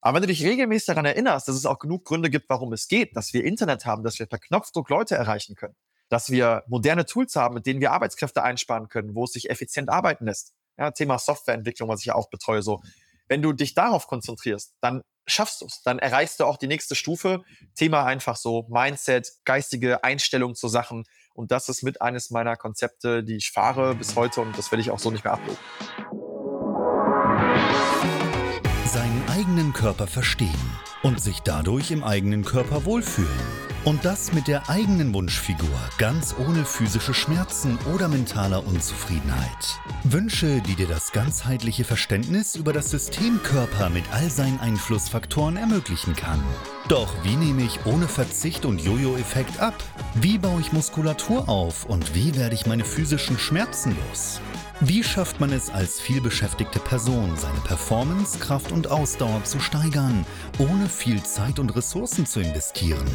Aber wenn du dich regelmäßig daran erinnerst, dass es auch genug Gründe gibt, warum es geht, dass wir Internet haben, dass wir per Knopfdruck Leute erreichen können, dass wir moderne Tools haben, mit denen wir Arbeitskräfte einsparen können, wo es sich effizient arbeiten lässt. Ja, Thema Softwareentwicklung, was ich ja auch betreue, so. Wenn du dich darauf konzentrierst, dann schaffst du es. Dann erreichst du auch die nächste Stufe. Thema einfach so Mindset, geistige Einstellung zu Sachen. Und das ist mit eines meiner Konzepte, die ich fahre bis heute und das werde ich auch so nicht mehr ablegen. Eigenen Körper verstehen und sich dadurch im eigenen Körper wohlfühlen. Und das mit der eigenen Wunschfigur, ganz ohne physische Schmerzen oder mentaler Unzufriedenheit. Wünsche, die dir das ganzheitliche Verständnis über das System Körper mit all seinen Einflussfaktoren ermöglichen kann. Doch wie nehme ich ohne Verzicht und Jojo-Effekt ab? Wie baue ich Muskulatur auf und wie werde ich meine physischen Schmerzen los? Wie schafft man es als vielbeschäftigte Person, seine Performance, Kraft und Ausdauer zu steigern, ohne viel Zeit und Ressourcen zu investieren?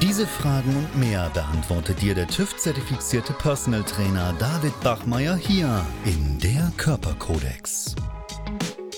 Diese Fragen und mehr beantwortet dir der TÜV-zertifizierte Personal Trainer David Bachmeier hier in der Körperkodex.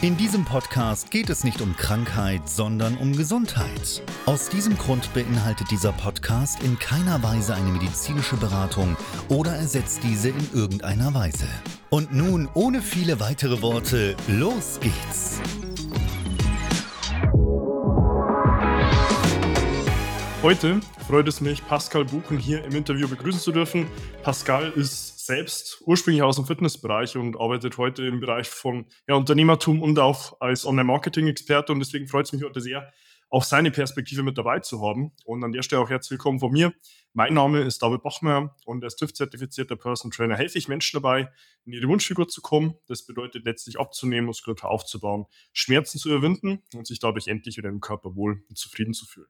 In diesem Podcast geht es nicht um Krankheit, sondern um Gesundheit. Aus diesem Grund beinhaltet dieser Podcast in keiner Weise eine medizinische Beratung oder ersetzt diese in irgendeiner Weise. Und nun, ohne viele weitere Worte, los geht's! Heute freut es mich, Pascal Buchen hier im Interview begrüßen zu dürfen. Pascal ist selbst ursprünglich aus dem Fitnessbereich und arbeitet heute im Bereich von ja, Unternehmertum und auch als Online-Marketing-Experte. Und deswegen freut es mich heute sehr, auch seine Perspektive mit dabei zu haben. Und an der Stelle auch herzlich willkommen von mir. Mein Name ist David Bachmeier und als TÜV-zertifizierter Personal Trainer helfe ich Menschen dabei, in ihre Wunschfigur zu kommen. Das bedeutet letztlich abzunehmen, Muskulatur aufzubauen, Schmerzen zu überwinden und sich dadurch endlich wieder im Körper wohl und zufrieden zu fühlen.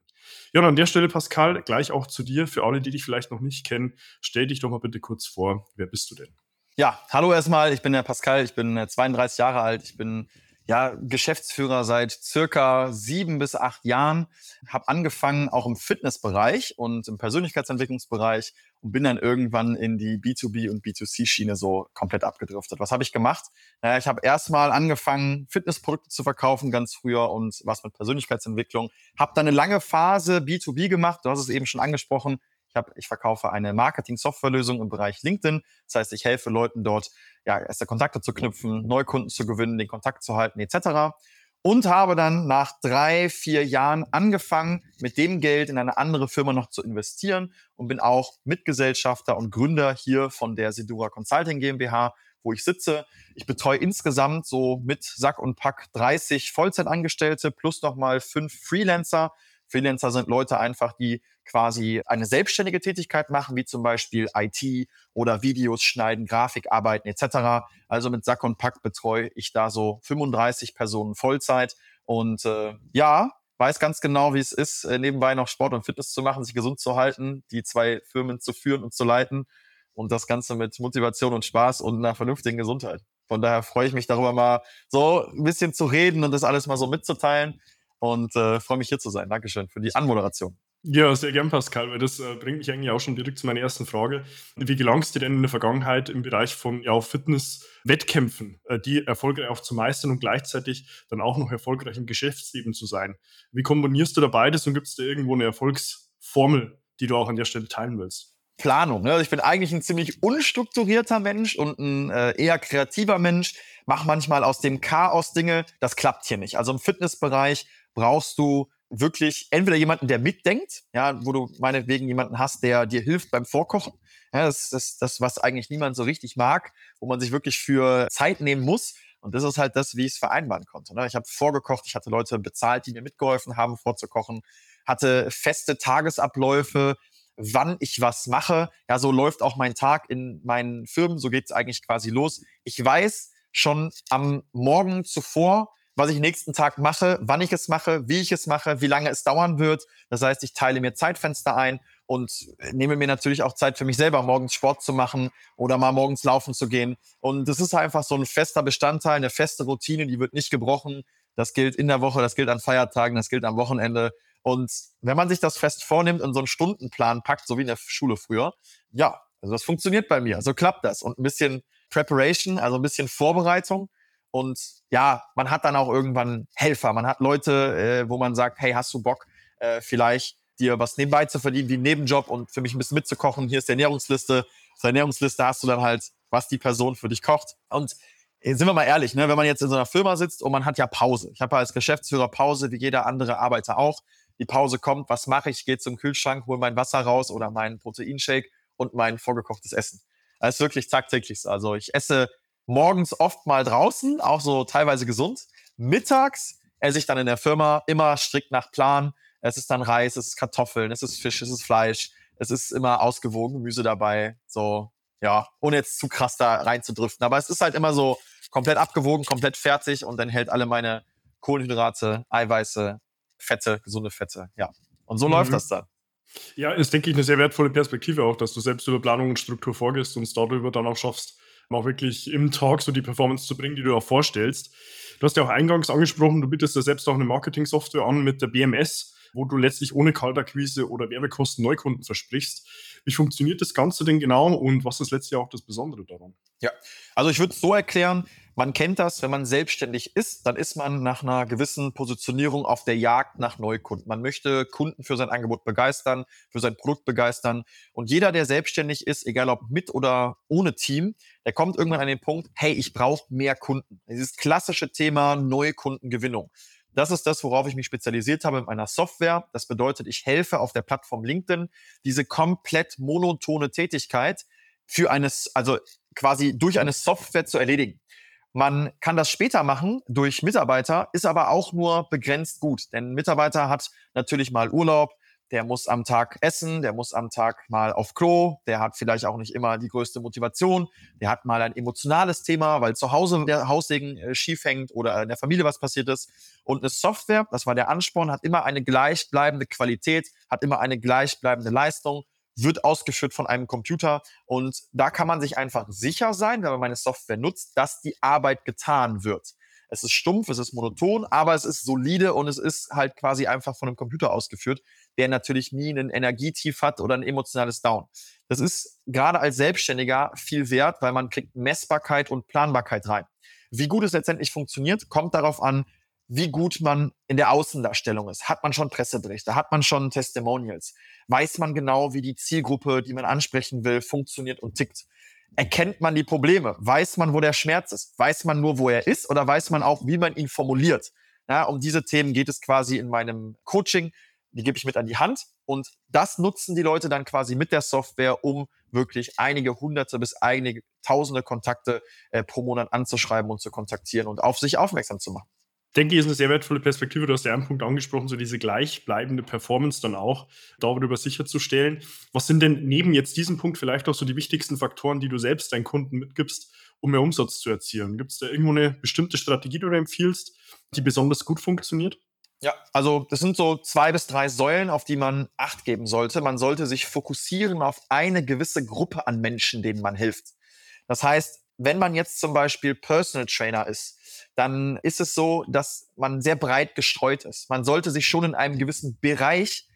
Ja, und an der Stelle, Pascal, gleich auch zu dir. Für alle, die dich vielleicht noch nicht kennen, stell dich doch mal bitte kurz vor. Wer bist du denn? Ja, hallo erstmal. Ich bin der Pascal. Ich bin 32 äh, Jahre alt. Ich bin ja, Geschäftsführer seit circa sieben bis acht Jahren, habe angefangen auch im Fitnessbereich und im Persönlichkeitsentwicklungsbereich und bin dann irgendwann in die B2B und B2C-Schiene so komplett abgedriftet. Was habe ich gemacht? Naja, ich habe erstmal angefangen, Fitnessprodukte zu verkaufen ganz früher und was mit Persönlichkeitsentwicklung. Habe dann eine lange Phase B2B gemacht, du hast es eben schon angesprochen, ich, hab, ich verkaufe eine Marketing-Softwarelösung im Bereich LinkedIn. Das heißt, ich helfe Leuten dort, ja, erste Kontakte zu knüpfen, Neukunden zu gewinnen, den Kontakt zu halten, etc. Und habe dann nach drei, vier Jahren angefangen, mit dem Geld in eine andere Firma noch zu investieren und bin auch Mitgesellschafter und Gründer hier von der Sedura Consulting GmbH, wo ich sitze. Ich betreue insgesamt so mit Sack und Pack 30 Vollzeitangestellte plus nochmal fünf Freelancer. Freelancer sind Leute einfach, die quasi eine selbstständige Tätigkeit machen, wie zum Beispiel IT oder Videos schneiden, Grafikarbeiten etc. Also mit Sack und Pack betreue ich da so 35 Personen Vollzeit und äh, ja, weiß ganz genau, wie es ist, äh, nebenbei noch Sport und Fitness zu machen, sich gesund zu halten, die zwei Firmen zu führen und zu leiten und das Ganze mit Motivation und Spaß und einer vernünftigen Gesundheit. Von daher freue ich mich darüber mal so ein bisschen zu reden und das alles mal so mitzuteilen und äh, freue mich hier zu sein. Dankeschön für die Anmoderation. Ja, sehr gern, Pascal, weil das äh, bringt mich eigentlich auch schon direkt zu meiner ersten Frage. Wie gelangst du denn in der Vergangenheit im Bereich von ja, Fitness-Wettkämpfen, äh, die erfolgreich auch zu meistern und gleichzeitig dann auch noch erfolgreich im Geschäftsleben zu sein? Wie kombinierst du da beides und gibt es da irgendwo eine Erfolgsformel, die du auch an der Stelle teilen willst? Planung. Ne? Also ich bin eigentlich ein ziemlich unstrukturierter Mensch und ein äh, eher kreativer Mensch. Mach manchmal aus dem Chaos Dinge. Das klappt hier nicht. Also im Fitnessbereich brauchst du wirklich entweder jemanden, der mitdenkt, ja, wo du meinetwegen jemanden hast, der dir hilft beim Vorkochen. Ja, das ist das, was eigentlich niemand so richtig mag, wo man sich wirklich für Zeit nehmen muss. Und das ist halt das, wie ich es vereinbaren konnte. Ne? Ich habe vorgekocht, ich hatte Leute bezahlt, die mir mitgeholfen haben, vorzukochen, hatte feste Tagesabläufe, wann ich was mache. Ja, so läuft auch mein Tag in meinen Firmen, so geht es eigentlich quasi los. Ich weiß schon am Morgen zuvor, was ich nächsten Tag mache, wann ich es mache, wie ich es mache, wie lange es dauern wird. Das heißt, ich teile mir Zeitfenster ein und nehme mir natürlich auch Zeit für mich selber, morgens Sport zu machen oder mal morgens laufen zu gehen. Und das ist einfach so ein fester Bestandteil, eine feste Routine, die wird nicht gebrochen. Das gilt in der Woche, das gilt an Feiertagen, das gilt am Wochenende. Und wenn man sich das fest vornimmt und so einen Stundenplan packt, so wie in der Schule früher, ja, also das funktioniert bei mir. So klappt das. Und ein bisschen Preparation, also ein bisschen Vorbereitung. Und ja, man hat dann auch irgendwann Helfer. Man hat Leute, äh, wo man sagt, hey, hast du Bock, äh, vielleicht dir was nebenbei zu verdienen, wie einen Nebenjob und für mich ein bisschen mitzukochen. Hier ist die Ernährungsliste. Auf der Ernährungsliste hast du dann halt, was die Person für dich kocht. Und äh, sind wir mal ehrlich, ne, wenn man jetzt in so einer Firma sitzt und man hat ja Pause. Ich habe als Geschäftsführer Pause, wie jeder andere Arbeiter auch. Die Pause kommt, was mache ich? Ich gehe zum Kühlschrank, hole mein Wasser raus oder meinen Proteinshake und mein vorgekochtes Essen. Das ist wirklich tagtäglich so. Also ich esse morgens oft mal draußen, auch so teilweise gesund. Mittags esse ich dann in der Firma immer strikt nach Plan. Es ist dann Reis, es ist Kartoffeln, es ist Fisch, es ist Fleisch. Es ist immer ausgewogen Gemüse dabei. So, ja, ohne jetzt zu krass da reinzudriften. Aber es ist halt immer so komplett abgewogen, komplett fertig und dann hält alle meine Kohlenhydrate, Eiweiße, Fette, gesunde Fette. Ja. Und so mhm. läuft das dann. Ja, ist, denke ich, eine sehr wertvolle Perspektive auch, dass du selbst über Planung und Struktur vorgehst und es darüber dann auch schaffst, auch wirklich im Talk so die Performance zu bringen, die du auch vorstellst. Du hast ja auch eingangs angesprochen, du bietest ja selbst auch eine Marketing-Software an mit der BMS, wo du letztlich ohne Kaltakquise oder Werbekosten Neukunden versprichst. Wie funktioniert das Ganze denn genau und was ist letztlich auch das Besondere daran? Ja, also ich würde es so erklären, man kennt das, wenn man selbstständig ist, dann ist man nach einer gewissen Positionierung auf der Jagd nach Neukunden. Man möchte Kunden für sein Angebot begeistern, für sein Produkt begeistern. Und jeder, der selbstständig ist, egal ob mit oder ohne Team, der kommt irgendwann an den Punkt, hey, ich brauche mehr Kunden. Dieses klassische Thema neue Kundengewinnung. Das ist das, worauf ich mich spezialisiert habe mit meiner Software. Das bedeutet, ich helfe auf der Plattform LinkedIn diese komplett monotone Tätigkeit für eines, also quasi durch eine Software zu erledigen. Man kann das später machen durch Mitarbeiter, ist aber auch nur begrenzt gut. Denn ein Mitarbeiter hat natürlich mal Urlaub, der muss am Tag essen, der muss am Tag mal auf Klo, der hat vielleicht auch nicht immer die größte Motivation, der hat mal ein emotionales Thema, weil zu Hause der Haussegen äh, schief hängt oder in der Familie was passiert ist. Und eine Software, das war der Ansporn, hat immer eine gleichbleibende Qualität, hat immer eine gleichbleibende Leistung wird ausgeführt von einem Computer. Und da kann man sich einfach sicher sein, wenn man meine Software nutzt, dass die Arbeit getan wird. Es ist stumpf, es ist monoton, aber es ist solide und es ist halt quasi einfach von einem Computer ausgeführt, der natürlich nie einen Energietief hat oder ein emotionales Down. Das ist gerade als Selbstständiger viel wert, weil man kriegt Messbarkeit und Planbarkeit rein. Wie gut es letztendlich funktioniert, kommt darauf an, wie gut man in der Außendarstellung ist. Hat man schon Presseberichte? Hat man schon Testimonials? Weiß man genau, wie die Zielgruppe, die man ansprechen will, funktioniert und tickt? Erkennt man die Probleme? Weiß man, wo der Schmerz ist? Weiß man nur, wo er ist? Oder weiß man auch, wie man ihn formuliert? Ja, um diese Themen geht es quasi in meinem Coaching. Die gebe ich mit an die Hand. Und das nutzen die Leute dann quasi mit der Software, um wirklich einige hunderte bis einige tausende Kontakte äh, pro Monat anzuschreiben und zu kontaktieren und auf sich aufmerksam zu machen denke ich, ist eine sehr wertvolle Perspektive. Du hast ja einen Punkt angesprochen, so diese gleichbleibende Performance dann auch darüber sicherzustellen. Was sind denn neben jetzt diesem Punkt vielleicht auch so die wichtigsten Faktoren, die du selbst deinen Kunden mitgibst, um mehr Umsatz zu erzielen? Gibt es da irgendwo eine bestimmte Strategie, die du empfiehlst, die besonders gut funktioniert? Ja, also das sind so zwei bis drei Säulen, auf die man Acht geben sollte. Man sollte sich fokussieren auf eine gewisse Gruppe an Menschen, denen man hilft. Das heißt, wenn man jetzt zum Beispiel Personal Trainer ist, dann ist es so, dass man sehr breit gestreut ist. Man sollte sich schon in einem gewissen Bereich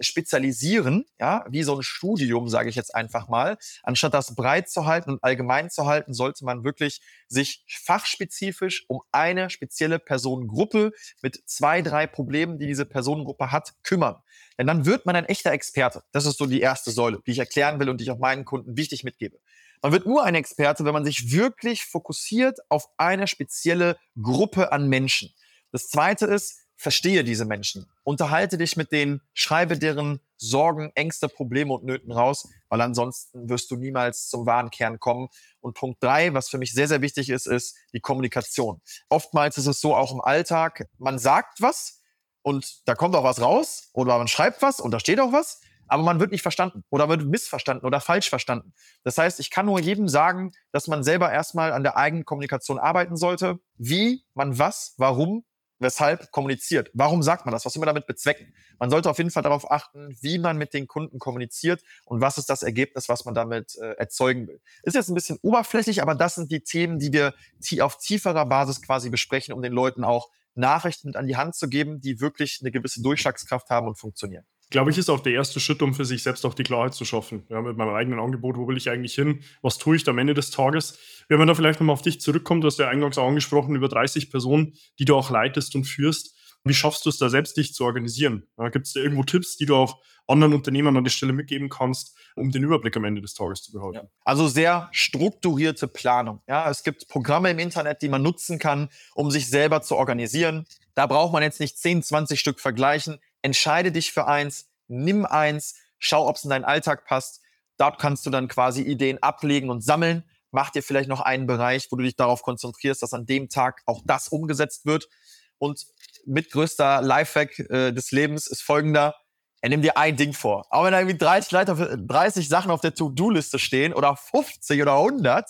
spezialisieren, ja, wie so ein Studium, sage ich jetzt einfach mal. Anstatt das breit zu halten und allgemein zu halten, sollte man wirklich sich fachspezifisch um eine spezielle Personengruppe mit zwei, drei Problemen, die diese Personengruppe hat, kümmern. Denn dann wird man ein echter Experte. Das ist so die erste Säule, die ich erklären will und die ich auch meinen Kunden wichtig mitgebe. Man wird nur ein Experte, wenn man sich wirklich fokussiert auf eine spezielle Gruppe an Menschen. Das zweite ist, verstehe diese Menschen. Unterhalte dich mit denen, schreibe deren Sorgen, Ängste, Probleme und Nöten raus, weil ansonsten wirst du niemals zum wahren Kern kommen. Und Punkt drei, was für mich sehr, sehr wichtig ist, ist die Kommunikation. Oftmals ist es so auch im Alltag, man sagt was und da kommt auch was raus oder man schreibt was und da steht auch was aber man wird nicht verstanden oder wird missverstanden oder falsch verstanden. Das heißt, ich kann nur jedem sagen, dass man selber erstmal an der eigenen Kommunikation arbeiten sollte, wie man was, warum weshalb kommuniziert. Warum sagt man das? Was will man damit bezwecken? Man sollte auf jeden Fall darauf achten, wie man mit den Kunden kommuniziert und was ist das Ergebnis, was man damit äh, erzeugen will. Ist jetzt ein bisschen oberflächlich, aber das sind die Themen, die wir auf tieferer Basis quasi besprechen, um den Leuten auch Nachrichten an die Hand zu geben, die wirklich eine gewisse Durchschlagskraft haben und funktionieren glaube ich, ist auch der erste Schritt, um für sich selbst auch die Klarheit zu schaffen. Ja, mit meinem eigenen Angebot, wo will ich eigentlich hin? Was tue ich am Ende des Tages? Wenn man da vielleicht nochmal auf dich zurückkommt, du hast ja eingangs auch angesprochen, über 30 Personen, die du auch leitest und führst. Wie schaffst du es da selbst, dich zu organisieren? Ja, Gibt es da irgendwo Tipps, die du auch anderen Unternehmern an der Stelle mitgeben kannst, um den Überblick am Ende des Tages zu behalten? Ja. Also sehr strukturierte Planung. Ja, es gibt Programme im Internet, die man nutzen kann, um sich selber zu organisieren. Da braucht man jetzt nicht 10, 20 Stück vergleichen entscheide dich für eins, nimm eins, schau, ob es in deinen Alltag passt. Dort kannst du dann quasi Ideen ablegen und sammeln. Mach dir vielleicht noch einen Bereich, wo du dich darauf konzentrierst, dass an dem Tag auch das umgesetzt wird. Und mit größter Lifehack äh, des Lebens ist folgender. Er nimmt dir ein Ding vor. Auch wenn da irgendwie 30, Leiter, 30 Sachen auf der To-Do-Liste stehen oder 50 oder 100,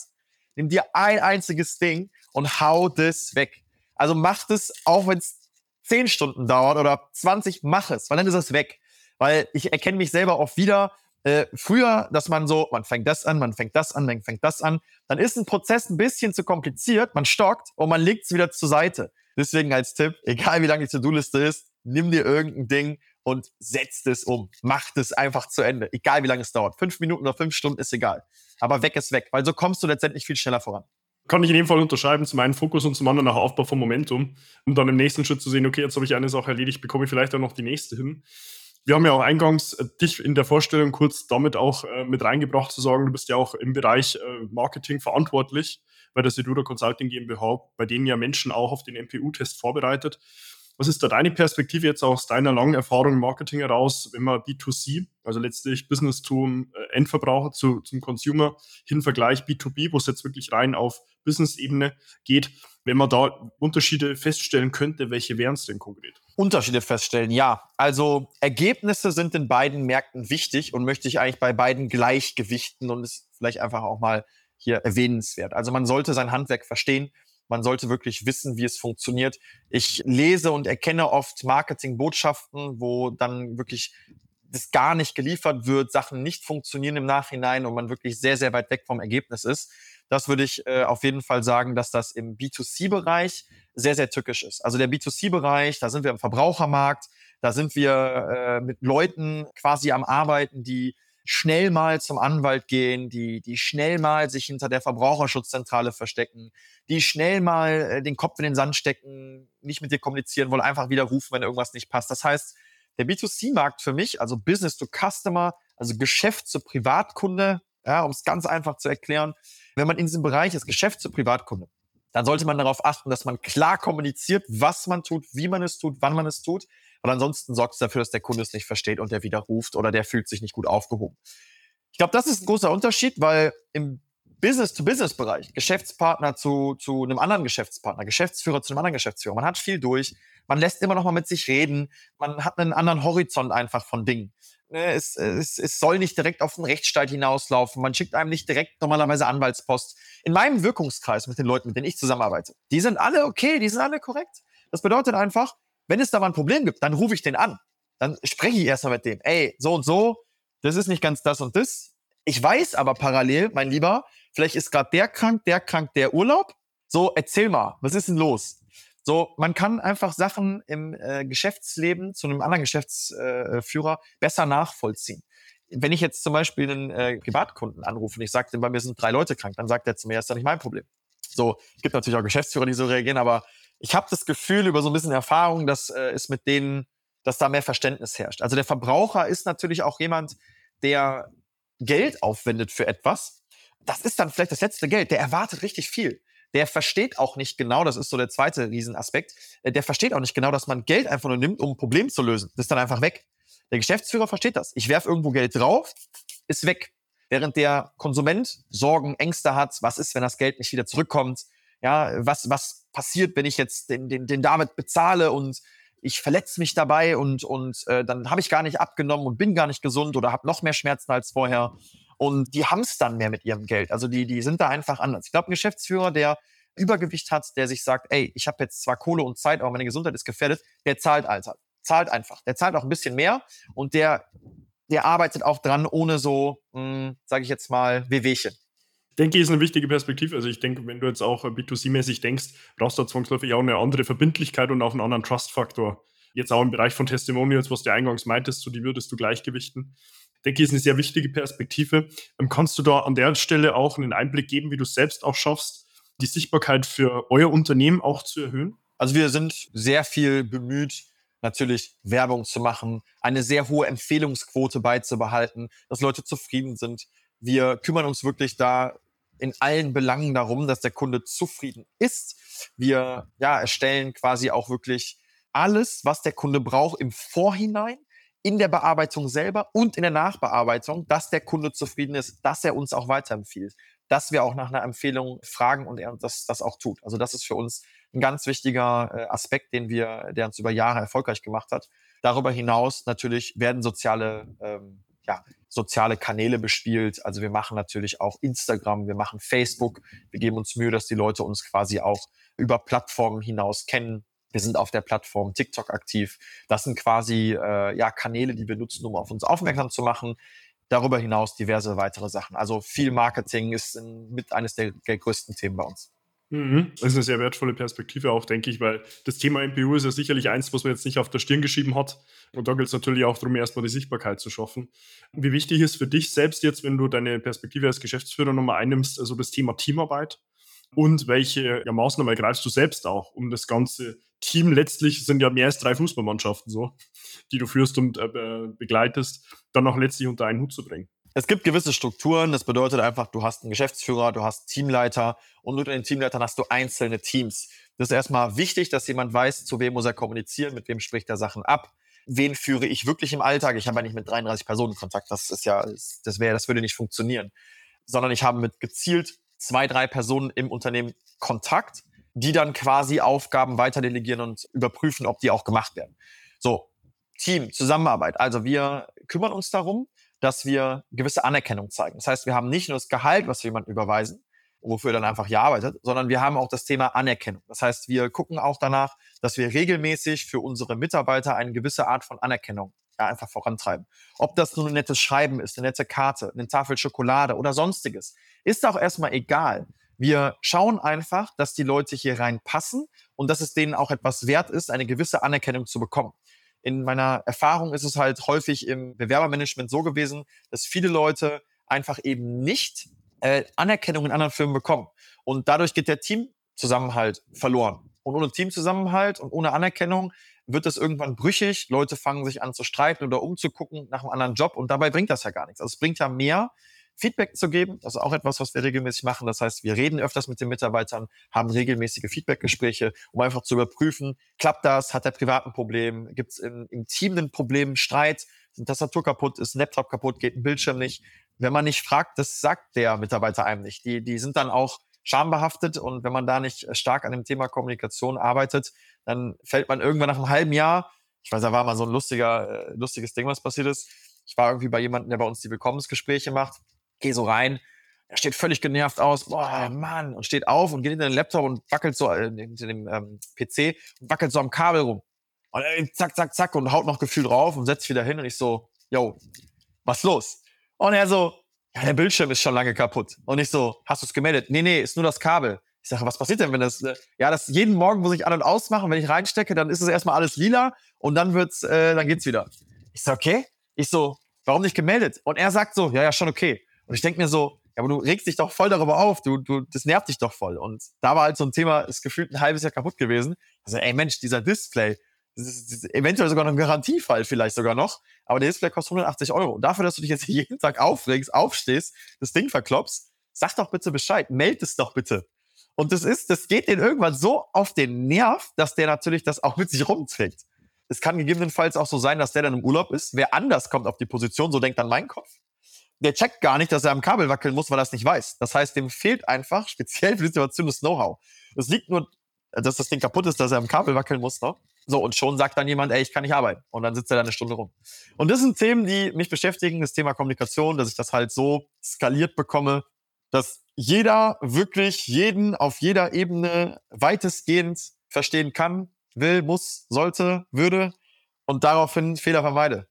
nimm dir ein einziges Ding und hau das weg. Also mach das, auch wenn es 10 Stunden dauert oder 20, mach es, weil dann ist es weg. Weil ich erkenne mich selber auch wieder, äh, früher, dass man so, man fängt das an, man fängt das an, man fängt das an, dann ist ein Prozess ein bisschen zu kompliziert, man stockt und man legt es wieder zur Seite. Deswegen als Tipp, egal wie lange die To-Do-Liste ist, nimm dir irgendein Ding und setzt es um. Macht es einfach zu Ende. Egal wie lange es dauert. Fünf Minuten oder fünf Stunden ist egal. Aber weg ist weg, weil so kommst du letztendlich viel schneller voran kann ich in dem Fall unterschreiben, zum einen Fokus und zum anderen auch Aufbau vom Momentum, um dann im nächsten Schritt zu sehen, okay, jetzt habe ich eine Sache erledigt, bekomme ich vielleicht auch noch die nächste hin. Wir haben ja auch eingangs äh, dich in der Vorstellung kurz damit auch äh, mit reingebracht, zu sagen, du bist ja auch im Bereich äh, Marketing verantwortlich bei der Sedura Consulting GmbH, bei denen ja Menschen auch auf den MPU-Test vorbereitet. Was ist da deine Perspektive jetzt aus deiner langen Erfahrung im Marketing heraus, wenn man B2C, also letztlich Business zum äh, Endverbraucher, zu, zum Consumer, hin Vergleich B2B, wo es jetzt wirklich rein auf Business-Ebene geht, wenn man da Unterschiede feststellen könnte, welche wären es denn konkret? Unterschiede feststellen, ja. Also Ergebnisse sind in beiden Märkten wichtig und möchte ich eigentlich bei beiden gleichgewichten und ist vielleicht einfach auch mal hier erwähnenswert. Also man sollte sein Handwerk verstehen man sollte wirklich wissen, wie es funktioniert. Ich lese und erkenne oft Marketingbotschaften, wo dann wirklich das gar nicht geliefert wird, Sachen nicht funktionieren im Nachhinein und man wirklich sehr, sehr weit weg vom Ergebnis ist. Das würde ich äh, auf jeden Fall sagen, dass das im B2C-Bereich sehr, sehr tückisch ist. Also der B2C-Bereich, da sind wir im Verbrauchermarkt, da sind wir äh, mit Leuten quasi am Arbeiten, die schnell mal zum Anwalt gehen, die, die schnell mal sich hinter der Verbraucherschutzzentrale verstecken, die schnell mal äh, den Kopf in den Sand stecken, nicht mit dir kommunizieren wollen, einfach wieder rufen, wenn irgendwas nicht passt. Das heißt, der B2C-Markt für mich, also Business to Customer, also Geschäft zu Privatkunde, ja, um es ganz einfach zu erklären, wenn man in diesem Bereich ist, Geschäft zu Privatkunde, dann sollte man darauf achten, dass man klar kommuniziert, was man tut, wie man es tut, wann man es tut, und ansonsten sorgt es dafür, dass der Kunde es nicht versteht und der widerruft oder der fühlt sich nicht gut aufgehoben. Ich glaube, das ist ein großer Unterschied, weil im Business-to-Business-Bereich, Geschäftspartner zu, zu einem anderen Geschäftspartner, Geschäftsführer zu einem anderen Geschäftsführer, man hat viel durch, man lässt immer noch mal mit sich reden, man hat einen anderen Horizont einfach von Dingen. Ne, es, es, es soll nicht direkt auf den Rechtsstreit hinauslaufen, man schickt einem nicht direkt normalerweise Anwaltspost. In meinem Wirkungskreis mit den Leuten, mit denen ich zusammenarbeite, die sind alle okay, die sind alle korrekt. Das bedeutet einfach, wenn es da mal ein Problem gibt, dann rufe ich den an. Dann spreche ich erstmal mit dem. Ey, so und so, das ist nicht ganz das und das. Ich weiß aber parallel, mein Lieber, vielleicht ist gerade der krank, der krank, der Urlaub. So, erzähl mal, was ist denn los? So, man kann einfach Sachen im äh, Geschäftsleben zu einem anderen Geschäftsführer äh, besser nachvollziehen. Wenn ich jetzt zum Beispiel einen äh, Privatkunden anrufe und ich sage, bei mir sind drei Leute krank, dann sagt er zu mir, ist doch nicht mein Problem. So, gibt natürlich auch Geschäftsführer, die so reagieren, aber ich habe das Gefühl über so ein bisschen Erfahrung, dass äh, es mit denen, dass da mehr Verständnis herrscht. Also der Verbraucher ist natürlich auch jemand, der Geld aufwendet für etwas. Das ist dann vielleicht das letzte Geld. Der erwartet richtig viel. Der versteht auch nicht genau, das ist so der zweite Riesenaspekt, äh, der versteht auch nicht genau, dass man Geld einfach nur nimmt, um ein Problem zu lösen. Das ist dann einfach weg. Der Geschäftsführer versteht das. Ich werfe irgendwo Geld drauf, ist weg. Während der Konsument Sorgen, Ängste hat, was ist, wenn das Geld nicht wieder zurückkommt, ja, was, was passiert, wenn ich jetzt den, den, den David bezahle und ich verletze mich dabei und, und äh, dann habe ich gar nicht abgenommen und bin gar nicht gesund oder habe noch mehr Schmerzen als vorher. Und die haben es dann mehr mit ihrem Geld. Also die, die sind da einfach anders. Ich glaube, ein Geschäftsführer, der Übergewicht hat, der sich sagt, ey, ich habe jetzt zwar Kohle und Zeit, aber meine Gesundheit ist gefährdet, der zahlt Alter. Zahlt einfach. Der zahlt auch ein bisschen mehr und der, der arbeitet auch dran, ohne so, hm, sage ich jetzt mal, Wehwehchen denke, ist eine wichtige Perspektive. Also ich denke, wenn du jetzt auch B2C-mäßig denkst, brauchst du zwangsläufig auch eine andere Verbindlichkeit und auch einen anderen Trust-Faktor. Jetzt auch im Bereich von Testimonials, was du eingangs meintest, so die würdest du gleichgewichten. Ich denke, ist eine sehr wichtige Perspektive. Ähm, kannst du da an der Stelle auch einen Einblick geben, wie du es selbst auch schaffst, die Sichtbarkeit für euer Unternehmen auch zu erhöhen? Also wir sind sehr viel bemüht, natürlich Werbung zu machen, eine sehr hohe Empfehlungsquote beizubehalten, dass Leute zufrieden sind. Wir kümmern uns wirklich da in allen Belangen darum, dass der Kunde zufrieden ist. Wir ja, erstellen quasi auch wirklich alles, was der Kunde braucht im Vorhinein, in der Bearbeitung selber und in der Nachbearbeitung, dass der Kunde zufrieden ist, dass er uns auch weiterempfiehlt, dass wir auch nach einer Empfehlung fragen und er das, das auch tut. Also das ist für uns ein ganz wichtiger äh, Aspekt, den wir, der uns über Jahre erfolgreich gemacht hat. Darüber hinaus natürlich werden soziale ähm, ja, soziale Kanäle bespielt. Also wir machen natürlich auch Instagram, wir machen Facebook. Wir geben uns Mühe, dass die Leute uns quasi auch über Plattformen hinaus kennen. Wir sind auf der Plattform TikTok aktiv. Das sind quasi äh, ja Kanäle, die wir nutzen, um auf uns aufmerksam zu machen. Darüber hinaus diverse weitere Sachen. Also viel Marketing ist mit eines der, der größten Themen bei uns. Mhm. Das ist eine sehr wertvolle Perspektive auch, denke ich, weil das Thema MPU ist ja sicherlich eins, was man jetzt nicht auf der Stirn geschrieben hat. Und da gilt es natürlich auch darum, erstmal die Sichtbarkeit zu schaffen. Wie wichtig ist für dich selbst jetzt, wenn du deine Perspektive als Geschäftsführer nochmal einnimmst, also das Thema Teamarbeit? Und welche ja, Maßnahmen ergreifst du selbst auch, um das ganze Team letztlich sind ja mehr als drei Fußballmannschaften so, die du führst und äh, begleitest, dann auch letztlich unter einen Hut zu bringen? Es gibt gewisse Strukturen. Das bedeutet einfach, du hast einen Geschäftsführer, du hast Teamleiter und unter den Teamleitern hast du einzelne Teams. Das ist erstmal wichtig, dass jemand weiß, zu wem muss er kommunizieren, mit wem spricht er Sachen ab. Wen führe ich wirklich im Alltag? Ich habe ja nicht mit 33 Personen Kontakt. Das ist ja, das wäre, das würde nicht funktionieren. Sondern ich habe mit gezielt zwei, drei Personen im Unternehmen Kontakt, die dann quasi Aufgaben weiter delegieren und überprüfen, ob die auch gemacht werden. So, Team, Zusammenarbeit. Also wir kümmern uns darum, dass wir gewisse Anerkennung zeigen. Das heißt, wir haben nicht nur das Gehalt, was wir jemandem überweisen, wofür er dann einfach ja arbeitet, sondern wir haben auch das Thema Anerkennung. Das heißt, wir gucken auch danach, dass wir regelmäßig für unsere Mitarbeiter eine gewisse Art von Anerkennung ja, einfach vorantreiben. Ob das nur ein nettes Schreiben ist, eine nette Karte, eine Tafel Schokolade oder sonstiges, ist auch erstmal egal. Wir schauen einfach, dass die Leute hier reinpassen und dass es denen auch etwas wert ist, eine gewisse Anerkennung zu bekommen in meiner Erfahrung ist es halt häufig im Bewerbermanagement so gewesen, dass viele Leute einfach eben nicht äh, Anerkennung in anderen Firmen bekommen. Und dadurch geht der Teamzusammenhalt verloren. Und ohne Teamzusammenhalt und ohne Anerkennung wird es irgendwann brüchig. Leute fangen sich an zu streiten oder umzugucken nach einem anderen Job. Und dabei bringt das ja gar nichts. Also es bringt ja mehr, Feedback zu geben. Das ist auch etwas, was wir regelmäßig machen. Das heißt, wir reden öfters mit den Mitarbeitern, haben regelmäßige Feedbackgespräche, um einfach zu überprüfen, klappt das, hat der privat ein Problem, gibt es im, Team ein Problem, Streit, ist eine Tastatur kaputt, ist ein Laptop kaputt, geht ein Bildschirm nicht. Wenn man nicht fragt, das sagt der Mitarbeiter einem nicht. Die, die sind dann auch schambehaftet und wenn man da nicht stark an dem Thema Kommunikation arbeitet, dann fällt man irgendwann nach einem halben Jahr, ich weiß, da war mal so ein lustiger, äh, lustiges Ding, was passiert ist. Ich war irgendwie bei jemandem, der bei uns die Willkommensgespräche macht Geh so rein. Er steht völlig genervt aus. Boah, Mann. Und steht auf und geht in den Laptop und wackelt so äh, in dem ähm, PC und wackelt so am Kabel rum. Und äh, zack, zack, zack und haut noch Gefühl drauf und setzt wieder hin und ich so, yo, was los? Und er so, ja, der Bildschirm ist schon lange kaputt. Und ich so, hast du es gemeldet? Nee, nee, ist nur das Kabel. Ich sage, was passiert denn, wenn das, äh, ja, das jeden Morgen muss ich an- und ausmachen. Wenn ich reinstecke, dann ist es erstmal alles lila und dann wird's, äh, dann geht's wieder. Ich so, okay. Ich so, warum nicht gemeldet? Und er sagt so, ja, ja, schon okay. Und ich denke mir so, ja, aber du regst dich doch voll darüber auf, du, du, das nervt dich doch voll. Und da war halt so ein Thema, ist gefühlt ein halbes Jahr kaputt gewesen. Also, ey Mensch, dieser Display, das ist, das ist eventuell sogar noch ein Garantiefall vielleicht sogar noch, aber der Display kostet 180 Euro. Und dafür, dass du dich jetzt jeden Tag aufregst, aufstehst, das Ding verklopst, sag doch bitte Bescheid, meld es doch bitte. Und das ist, das geht den irgendwann so auf den Nerv, dass der natürlich das auch mit sich rumträgt. Es kann gegebenenfalls auch so sein, dass der dann im Urlaub ist. Wer anders kommt auf die Position, so denkt dann mein Kopf der checkt gar nicht, dass er am Kabel wackeln muss, weil er es nicht weiß. Das heißt, dem fehlt einfach speziell für die Situation das Know-how. Es liegt nur, dass das Ding kaputt ist, dass er am Kabel wackeln muss. Ne? So, und schon sagt dann jemand, ey, ich kann nicht arbeiten. Und dann sitzt er da eine Stunde rum. Und das sind Themen, die mich beschäftigen, das Thema Kommunikation, dass ich das halt so skaliert bekomme, dass jeder wirklich jeden auf jeder Ebene weitestgehend verstehen kann, will, muss, sollte, würde und daraufhin Fehler vermeide.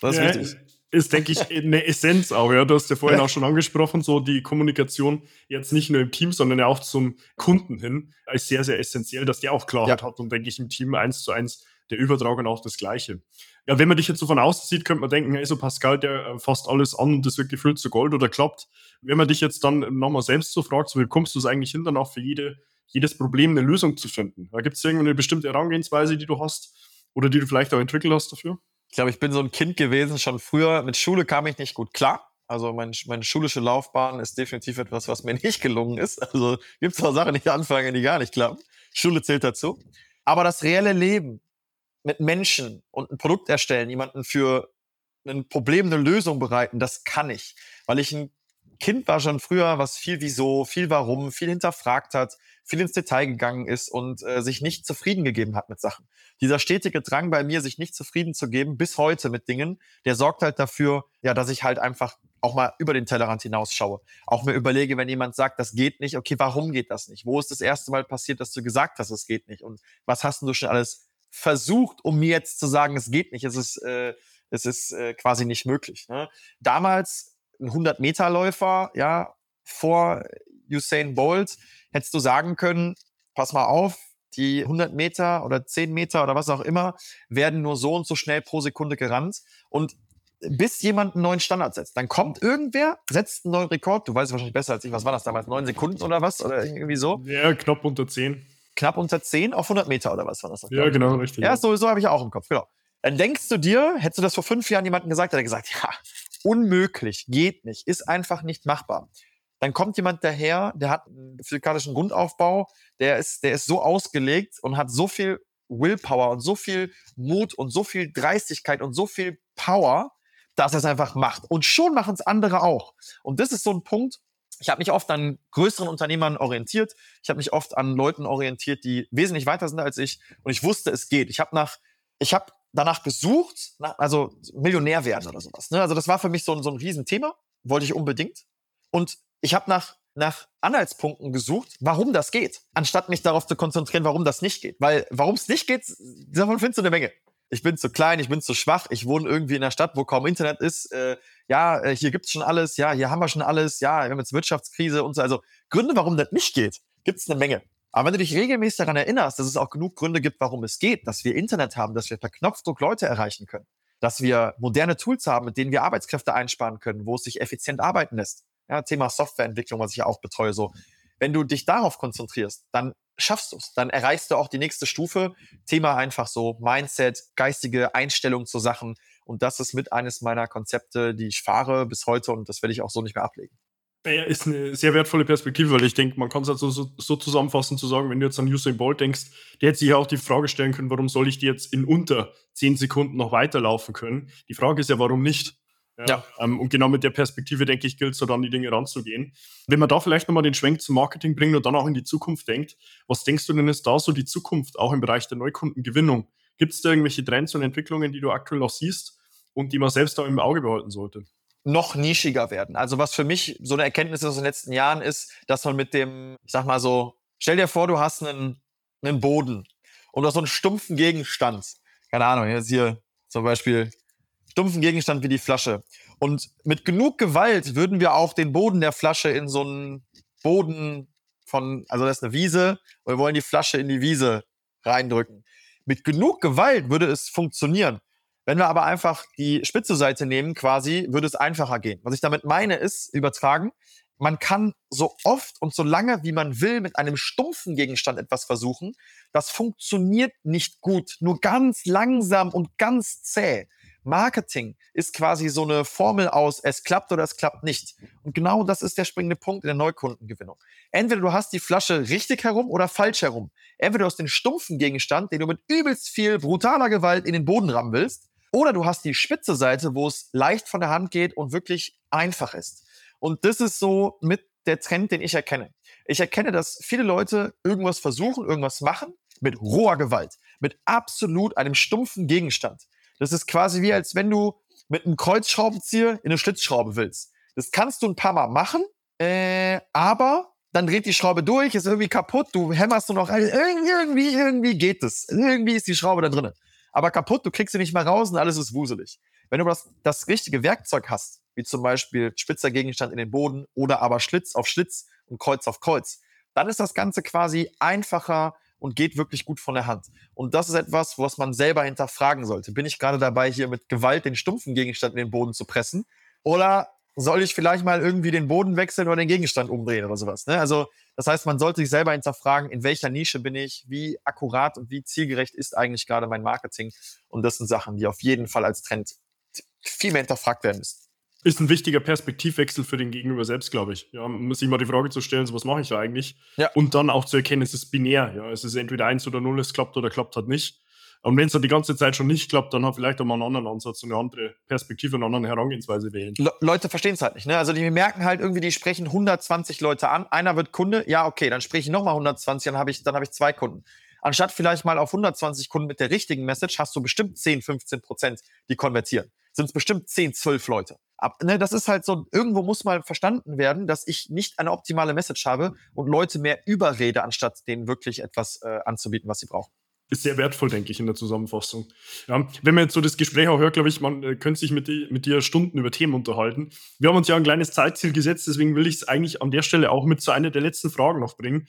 Das ist ja, wichtig. Ist, denke ich, eine Essenz auch. Ja. Du hast ja vorhin auch schon angesprochen, so die Kommunikation jetzt nicht nur im Team, sondern ja auch zum Kunden hin, ist sehr, sehr essentiell, dass der auch Klarheit ja. hat und, denke ich, im Team eins zu eins der Übertrag und auch das Gleiche. Ja, wenn man dich jetzt so von außen sieht, könnte man denken, hey, so Pascal, der äh, fasst alles an und das wird gefüllt zu Gold oder klappt. Wenn man dich jetzt dann nochmal selbst so fragt, so wie kommst du es eigentlich hin, dann auch für jede, jedes Problem eine Lösung zu finden? Da gibt es irgendeine bestimmte Herangehensweise, die du hast oder die du vielleicht auch entwickelt hast dafür? Ich glaube, ich bin so ein Kind gewesen, schon früher. Mit Schule kam ich nicht gut klar. Also mein, meine schulische Laufbahn ist definitiv etwas, was mir nicht gelungen ist. Also gibt es auch Sachen, die anfangen, die gar nicht klappen. Schule zählt dazu. Aber das reelle Leben, mit Menschen und ein Produkt erstellen, jemanden für ein Problem eine Lösung bereiten, das kann ich. Weil ich ein Kind war schon früher, was viel wieso, viel warum, viel hinterfragt hat, viel ins Detail gegangen ist und äh, sich nicht zufrieden gegeben hat mit Sachen. Dieser stetige Drang bei mir, sich nicht zufrieden zu geben, bis heute mit Dingen, der sorgt halt dafür, ja, dass ich halt einfach auch mal über den Tellerrand hinausschaue. Auch mir überlege, wenn jemand sagt, das geht nicht, okay, warum geht das nicht? Wo ist das erste Mal passiert, dass du gesagt hast, es geht nicht? Und was hast du schon alles versucht, um mir jetzt zu sagen, es geht nicht, es ist, äh, es ist äh, quasi nicht möglich. Ne? Damals ein 100-Meter-Läufer, ja, vor Usain Bolt, hättest du sagen können, pass mal auf, die 100 Meter oder 10 Meter oder was auch immer werden nur so und so schnell pro Sekunde gerannt und bis jemand einen neuen Standard setzt. Dann kommt irgendwer, setzt einen neuen Rekord. Du weißt wahrscheinlich besser als ich, was war das damals? Neun Sekunden oder was? Oder irgendwie so? Ja, knapp unter 10 knapp unter 10 auf 100 Meter oder was war das? Ja, genau, richtig. Ja, so, so habe ich auch im Kopf, genau. Dann denkst du dir, hättest du das vor fünf Jahren jemandem gesagt, hätte er gesagt, ja, unmöglich, geht nicht, ist einfach nicht machbar. Dann kommt jemand daher, der hat einen physikalischen Grundaufbau, der ist, der ist so ausgelegt und hat so viel Willpower und so viel Mut und so viel Dreistigkeit und so viel Power, dass er es einfach macht. Und schon machen es andere auch. Und das ist so ein Punkt, ich habe mich oft an größeren Unternehmern orientiert. Ich habe mich oft an Leuten orientiert, die wesentlich weiter sind als ich. Und ich wusste, es geht. Ich habe nach, ich habe danach gesucht, nach, also Millionär werden oder sowas. Ne? Also das war für mich so ein, so ein Riesenthema. Wollte ich unbedingt. Und ich habe nach, nach Anhaltspunkten gesucht, warum das geht, anstatt mich darauf zu konzentrieren, warum das nicht geht. Weil warum es nicht geht, davon findest du eine Menge ich bin zu klein, ich bin zu schwach, ich wohne irgendwie in einer Stadt, wo kaum Internet ist. Äh, ja, äh, hier gibt's schon alles, ja, hier haben wir schon alles, ja, wir haben jetzt Wirtschaftskrise und so. Also Gründe, warum das nicht geht, gibt's eine Menge. Aber wenn du dich regelmäßig daran erinnerst, dass es auch genug Gründe gibt, warum es geht, dass wir Internet haben, dass wir per Knopfdruck Leute erreichen können, dass wir moderne Tools haben, mit denen wir Arbeitskräfte einsparen können, wo es sich effizient arbeiten lässt. Ja, Thema Softwareentwicklung, was ich ja auch betreue, so. Wenn du dich darauf konzentrierst, dann schaffst du es. Dann erreichst du auch die nächste Stufe. Thema einfach so Mindset, geistige Einstellung zu Sachen. Und das ist mit eines meiner Konzepte, die ich fahre bis heute und das werde ich auch so nicht mehr ablegen. Ja, ist eine sehr wertvolle Perspektive, weil ich denke, man kann es halt so, so, so, zusammenfassen, zu sagen, wenn du jetzt an Usain Bolt denkst, der hätte sich ja auch die Frage stellen können, warum soll ich die jetzt in unter zehn Sekunden noch weiterlaufen können? Die Frage ist ja, warum nicht? Ja. Ähm, und genau mit der Perspektive, denke ich, gilt es so dann, die Dinge ranzugehen. Wenn man da vielleicht nochmal den Schwenk zum Marketing bringt und dann auch in die Zukunft denkt, was denkst du denn ist da so die Zukunft, auch im Bereich der Neukundengewinnung? Gibt es da irgendwelche Trends und Entwicklungen, die du aktuell noch siehst und die man selbst da im Auge behalten sollte? Noch nischiger werden. Also was für mich so eine Erkenntnis aus den letzten Jahren ist, dass man mit dem, ich sag mal so, stell dir vor, du hast einen, einen Boden und du hast so einen stumpfen Gegenstand. Keine Ahnung, jetzt hier zum Beispiel stumpfen Gegenstand wie die Flasche. Und mit genug Gewalt würden wir auch den Boden der Flasche in so einen Boden von, also das ist eine Wiese, und wir wollen die Flasche in die Wiese reindrücken. Mit genug Gewalt würde es funktionieren. Wenn wir aber einfach die spitze Seite nehmen, quasi, würde es einfacher gehen. Was ich damit meine, ist übertragen, man kann so oft und so lange, wie man will, mit einem stumpfen Gegenstand etwas versuchen. Das funktioniert nicht gut. Nur ganz langsam und ganz zäh. Marketing ist quasi so eine Formel aus, es klappt oder es klappt nicht. Und genau das ist der springende Punkt in der Neukundengewinnung. Entweder du hast die Flasche richtig herum oder falsch herum. Entweder du hast den stumpfen Gegenstand, den du mit übelst viel brutaler Gewalt in den Boden rammen willst, oder du hast die spitze Seite, wo es leicht von der Hand geht und wirklich einfach ist. Und das ist so mit der Trend, den ich erkenne. Ich erkenne, dass viele Leute irgendwas versuchen, irgendwas machen mit roher Gewalt, mit absolut einem stumpfen Gegenstand. Das ist quasi wie, als wenn du mit einem Kreuzschraubenzieher in eine Schlitzschraube willst. Das kannst du ein paar Mal machen, äh, aber dann dreht die Schraube durch, ist irgendwie kaputt, du hämmerst nur noch, irgendwie, irgendwie geht es. Irgendwie ist die Schraube da drin. Aber kaputt, du kriegst sie nicht mehr raus und alles ist wuselig. Wenn du das, das richtige Werkzeug hast, wie zum Beispiel spitzer Gegenstand in den Boden oder aber Schlitz auf Schlitz und Kreuz auf Kreuz, dann ist das Ganze quasi einfacher und geht wirklich gut von der Hand. Und das ist etwas, was man selber hinterfragen sollte. Bin ich gerade dabei, hier mit Gewalt den stumpfen Gegenstand in den Boden zu pressen? Oder soll ich vielleicht mal irgendwie den Boden wechseln oder den Gegenstand umdrehen oder sowas? Ne? Also, das heißt, man sollte sich selber hinterfragen, in welcher Nische bin ich, wie akkurat und wie zielgerecht ist eigentlich gerade mein Marketing? Und das sind Sachen, die auf jeden Fall als Trend viel mehr hinterfragt werden müssen ist ein wichtiger Perspektivwechsel für den Gegenüber selbst, glaube ich. Ja, muss sich mal die Frage zu stellen, so was mache ich da eigentlich? Ja. Und dann auch zu erkennen, es ist binär. Ja, es ist entweder eins oder null, es klappt oder klappt halt nicht. Und wenn es dann die ganze Zeit schon nicht klappt, dann hat vielleicht auch mal einen anderen Ansatz, eine andere Perspektive, eine andere Herangehensweise wählen. Le Leute verstehen es halt nicht. Ne? Also die merken halt irgendwie, die sprechen 120 Leute an. Einer wird Kunde, ja okay, dann spreche ich nochmal 120, dann habe ich, dann hab ich zwei Kunden. Anstatt vielleicht mal auf 120 Kunden mit der richtigen Message, hast du bestimmt 10, 15 Prozent, die konvertieren. Sind es bestimmt 10, 12 Leute. Ab, ne, das ist halt so, irgendwo muss mal verstanden werden, dass ich nicht eine optimale Message habe und Leute mehr überrede, anstatt denen wirklich etwas äh, anzubieten, was sie brauchen ist sehr wertvoll, denke ich, in der Zusammenfassung. Ja, wenn man jetzt so das Gespräch auch hört, glaube ich, man äh, könnte sich mit, die, mit dir Stunden über Themen unterhalten. Wir haben uns ja ein kleines Zeitziel gesetzt, deswegen will ich es eigentlich an der Stelle auch mit zu einer der letzten Fragen noch bringen.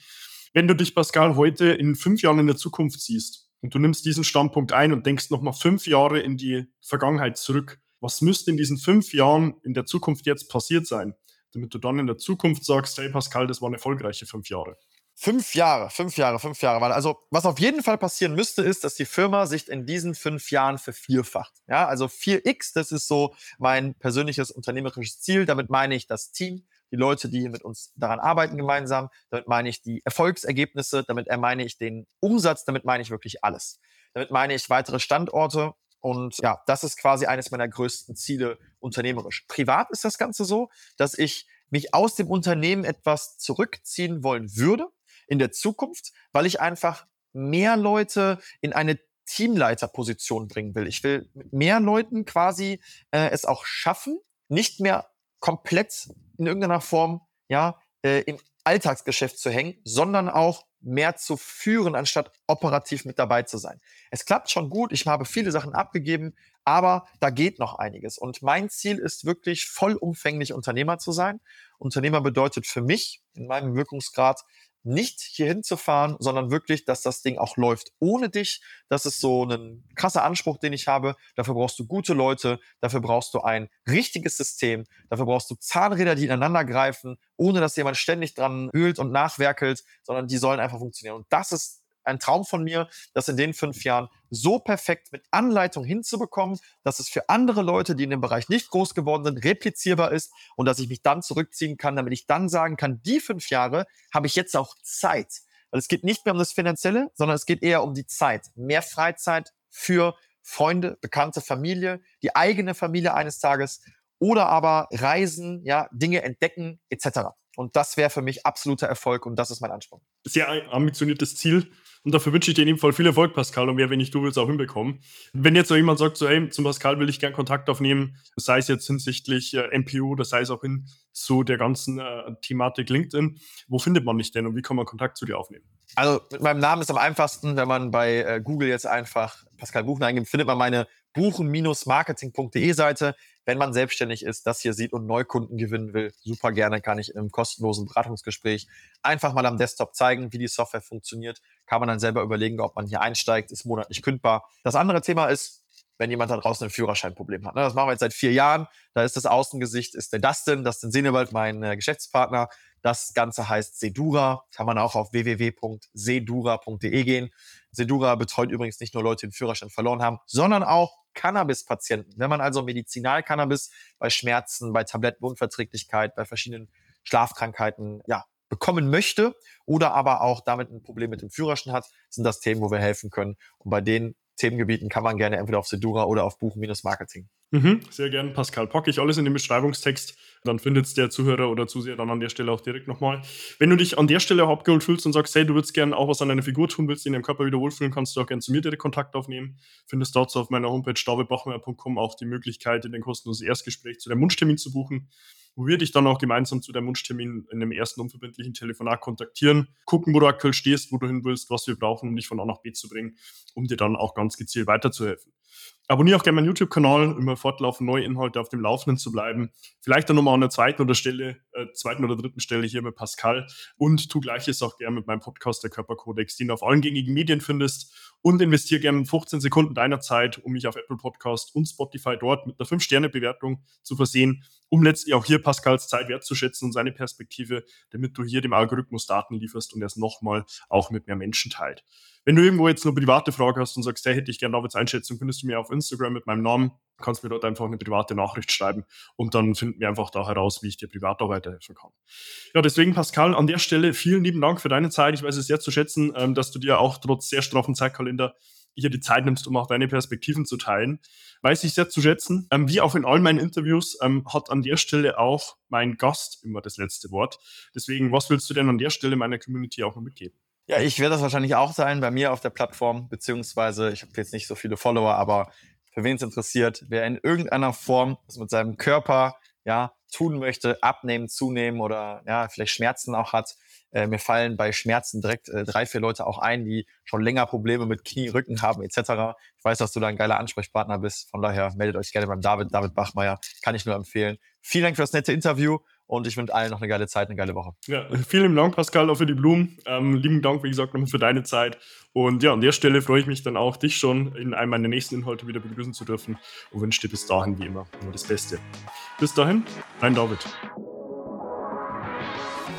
Wenn du dich, Pascal, heute in fünf Jahren in der Zukunft siehst und du nimmst diesen Standpunkt ein und denkst nochmal fünf Jahre in die Vergangenheit zurück, was müsste in diesen fünf Jahren in der Zukunft jetzt passiert sein, damit du dann in der Zukunft sagst, hey Pascal, das waren erfolgreiche fünf Jahre? Fünf Jahre, fünf Jahre, fünf Jahre. Also, was auf jeden Fall passieren müsste, ist, dass die Firma sich in diesen fünf Jahren vervierfacht. Ja, also 4x, das ist so mein persönliches unternehmerisches Ziel. Damit meine ich das Team, die Leute, die mit uns daran arbeiten gemeinsam. Damit meine ich die Erfolgsergebnisse. Damit meine ich den Umsatz. Damit meine ich wirklich alles. Damit meine ich weitere Standorte und ja, das ist quasi eines meiner größten Ziele unternehmerisch. Privat ist das Ganze so, dass ich mich aus dem Unternehmen etwas zurückziehen wollen würde in der Zukunft, weil ich einfach mehr Leute in eine Teamleiterposition bringen will. Ich will mehr Leuten quasi äh, es auch schaffen, nicht mehr komplett in irgendeiner Form ja äh, im Alltagsgeschäft zu hängen, sondern auch mehr zu führen, anstatt operativ mit dabei zu sein. Es klappt schon gut, ich habe viele Sachen abgegeben, aber da geht noch einiges. Und mein Ziel ist wirklich vollumfänglich Unternehmer zu sein. Unternehmer bedeutet für mich in meinem Wirkungsgrad nicht hier hinzufahren, sondern wirklich, dass das Ding auch läuft ohne dich. Das ist so ein krasser Anspruch, den ich habe. Dafür brauchst du gute Leute, dafür brauchst du ein richtiges System, dafür brauchst du Zahnräder, die ineinander greifen, ohne dass jemand ständig dran wühlt und nachwerkelt, sondern die sollen einfach funktionieren. Und das ist ein Traum von mir, das in den fünf Jahren so perfekt mit Anleitung hinzubekommen, dass es für andere Leute, die in dem Bereich nicht groß geworden sind, replizierbar ist und dass ich mich dann zurückziehen kann, damit ich dann sagen kann, die fünf Jahre habe ich jetzt auch Zeit. Weil es geht nicht mehr um das Finanzielle, sondern es geht eher um die Zeit. Mehr Freizeit für Freunde, bekannte Familie, die eigene Familie eines Tages oder aber Reisen, ja, Dinge entdecken etc. Und das wäre für mich absoluter Erfolg und das ist mein Anspruch. Sehr ambitioniertes Ziel. Und dafür wünsche ich dir in dem Fall viel Erfolg, Pascal. Und wer, wenn nicht du, willst auch hinbekommen. Wenn jetzt so jemand sagt, so, hey, zum Pascal will ich gern Kontakt aufnehmen, sei es jetzt hinsichtlich äh, MPU, das sei es auch hin zu der ganzen äh, Thematik LinkedIn, wo findet man mich denn und wie kann man Kontakt zu dir aufnehmen? Also mit meinem Namen ist am einfachsten, wenn man bei äh, Google jetzt einfach Pascal Buchen eingibt, findet man meine buchen-marketing.de Seite wenn man selbstständig ist, das hier sieht und Neukunden gewinnen will, super gerne kann ich einem kostenlosen Beratungsgespräch einfach mal am Desktop zeigen, wie die Software funktioniert. Kann man dann selber überlegen, ob man hier einsteigt, ist monatlich kündbar. Das andere Thema ist, wenn jemand da draußen ein Führerscheinproblem hat. Ne? Das machen wir jetzt seit vier Jahren. Da ist das Außengesicht, ist der Dustin, Dustin Senewald, mein äh, Geschäftspartner. Das Ganze heißt Sedura. Kann man auch auf www.sedura.de gehen. Sedura betreut übrigens nicht nur Leute, die den Führerschein verloren haben, sondern auch Cannabis-Patienten. Wenn man also Medizinalcannabis bei Schmerzen, bei Tablettenunverträglichkeit, bei verschiedenen Schlafkrankheiten, ja, bekommen möchte oder aber auch damit ein Problem mit dem Führerschein hat, sind das Themen, wo wir helfen können. Und bei den Themengebieten kann man gerne entweder auf Sedura oder auf Buchen-Marketing. Mhm, sehr gerne, Pascal. Packe ich alles in den Beschreibungstext. Dann findet es der Zuhörer oder Zuseher dann an der Stelle auch direkt nochmal. Wenn du dich an der Stelle abgeholt fühlst und sagst, hey, du würdest gerne auch was an deiner Figur tun, willst in deinem Körper wieder wohlfühlen, kannst du auch gerne zu mir direkt Kontakt aufnehmen. Findest dazu auf meiner Homepage davidbachmeier.com auch die Möglichkeit, in den kostenlosen Erstgespräch zu deinem Wunschtermin zu buchen. Wo wir dich dann auch gemeinsam zu deinem Wunschtermin in einem ersten unverbindlichen Telefonat kontaktieren, gucken, wo du aktuell stehst, wo du hin willst, was wir brauchen, um dich von A nach B zu bringen, um dir dann auch ganz gezielt weiterzuhelfen. Abonniere auch gerne meinen YouTube-Kanal, um immer fortlaufend neue Inhalte auf dem Laufenden zu bleiben. Vielleicht dann nochmal an der zweiten oder Stelle, äh, zweiten oder dritten Stelle hier mit Pascal und tu gleiches auch gerne mit meinem Podcast, der Körperkodex, den du auf allen gängigen Medien findest und investiere gerne 15 Sekunden deiner Zeit, um mich auf Apple Podcast und Spotify dort mit einer 5-Sterne-Bewertung zu versehen, um letztlich auch hier Pascals Zeit wertzuschätzen und seine Perspektive, damit du hier dem Algorithmus Daten lieferst und er es nochmal auch mit mehr Menschen teilt. Wenn du irgendwo jetzt eine private Frage hast und sagst, hey, hätte ich gerne Davids Einschätzung, findest du mir auf Instagram mit meinem Namen, kannst mir dort einfach eine private Nachricht schreiben und dann finden wir einfach da heraus, wie ich dir privat auch weiterhelfen kann. Ja, deswegen Pascal, an der Stelle vielen lieben Dank für deine Zeit. Ich weiß es sehr zu schätzen, ähm, dass du dir auch trotz sehr straffen Zeitkalender hier die Zeit nimmst, um auch deine Perspektiven zu teilen. Weiß ich sehr zu schätzen. Ähm, wie auch in all meinen Interviews ähm, hat an der Stelle auch mein Gast immer das letzte Wort. Deswegen, was willst du denn an der Stelle meiner Community auch noch mitgeben? Ja, ich werde das wahrscheinlich auch sein bei mir auf der Plattform, beziehungsweise ich habe jetzt nicht so viele Follower, aber für wen es interessiert, wer in irgendeiner Form was mit seinem Körper ja, tun möchte, abnehmen, zunehmen oder ja, vielleicht Schmerzen auch hat. Äh, mir fallen bei Schmerzen direkt äh, drei, vier Leute auch ein, die schon länger Probleme mit Knie, Rücken haben etc. Ich weiß, dass du da ein geiler Ansprechpartner bist. Von daher meldet euch gerne beim David, David Bachmeier. Kann ich nur empfehlen. Vielen Dank für das nette Interview und ich wünsche allen noch eine geile Zeit, eine geile Woche. Ja, vielen Dank, Pascal, auch für die Blumen. Ähm, lieben Dank, wie gesagt, nochmal für deine Zeit. Und ja, an der Stelle freue ich mich dann auch, dich schon in einem meiner nächsten Inhalte wieder begrüßen zu dürfen und wünsche dir bis dahin wie immer nur das Beste. Bis dahin, dein David.